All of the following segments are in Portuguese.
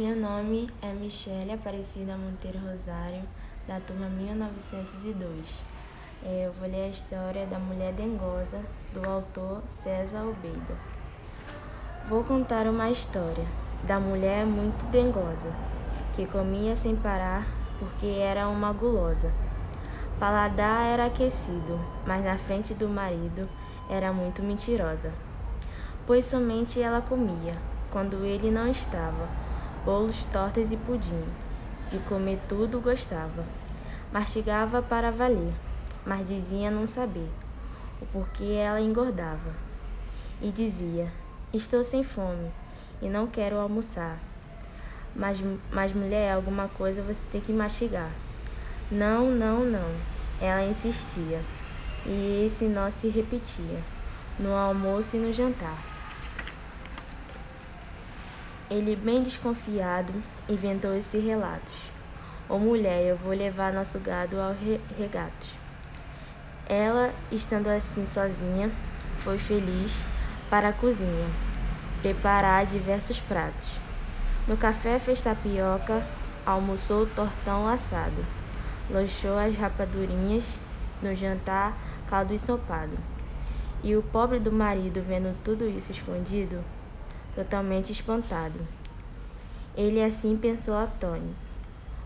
Meu nome é Michele Aparecida Monteiro Rosário, da turma 1902. É, eu vou ler a história da Mulher Dengosa, do autor César Albeida. Vou contar uma história da mulher muito dengosa, que comia sem parar porque era uma gulosa. Paladar era aquecido, mas na frente do marido era muito mentirosa, pois somente ela comia, quando ele não estava bolos, tortas e pudim. De comer tudo gostava. Mastigava para valer, mas dizia não saber o porquê ela engordava. E dizia: Estou sem fome e não quero almoçar. Mas, mas mulher, alguma coisa você tem que mastigar. Não, não, não. Ela insistia. E esse nó se repetia, no almoço e no jantar. Ele, bem desconfiado, inventou esses relatos. Ô oh, mulher, eu vou levar nosso gado ao re regato. Ela, estando assim sozinha, foi feliz para a cozinha, preparar diversos pratos. No café fez tapioca, almoçou tortão assado, lanchou as rapadurinhas, no jantar caldo ensopado. E o pobre do marido, vendo tudo isso escondido, totalmente espantado. Ele assim pensou a Tony.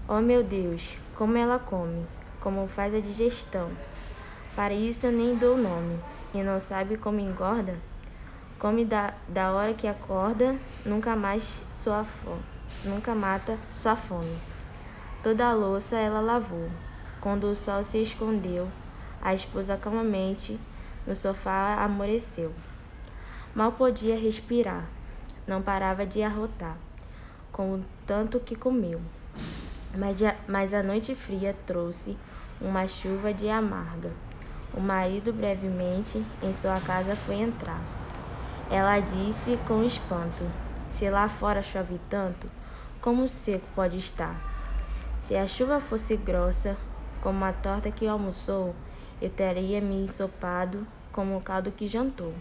Oh meu Deus, como ela come, como faz a digestão. Para isso eu nem dou nome, e não sabe como engorda? Come da, da hora que acorda, nunca mais sua fome, nunca mata sua fome. Toda a louça ela lavou. Quando o sol se escondeu, a esposa calmamente no sofá amoreceu. Mal podia respirar não parava de arrotar, com o tanto que comeu. Mas, mas a noite fria trouxe uma chuva de amarga. O marido brevemente em sua casa foi entrar. Ela disse com espanto: Se lá fora chove tanto, como seco pode estar? Se a chuva fosse grossa, como a torta que almoçou, eu teria me ensopado como o caldo que jantou.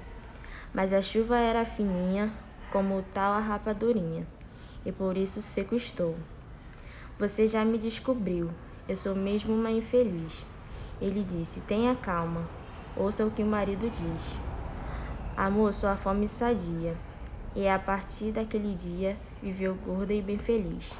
Mas a chuva era fininha, como tal a rapadurinha, e por isso seco estou. Você já me descobriu, eu sou mesmo uma infeliz. Ele disse: Tenha calma, ouça o que o marido diz. Amor, sua fome sadia, e a partir daquele dia viveu gorda e bem feliz.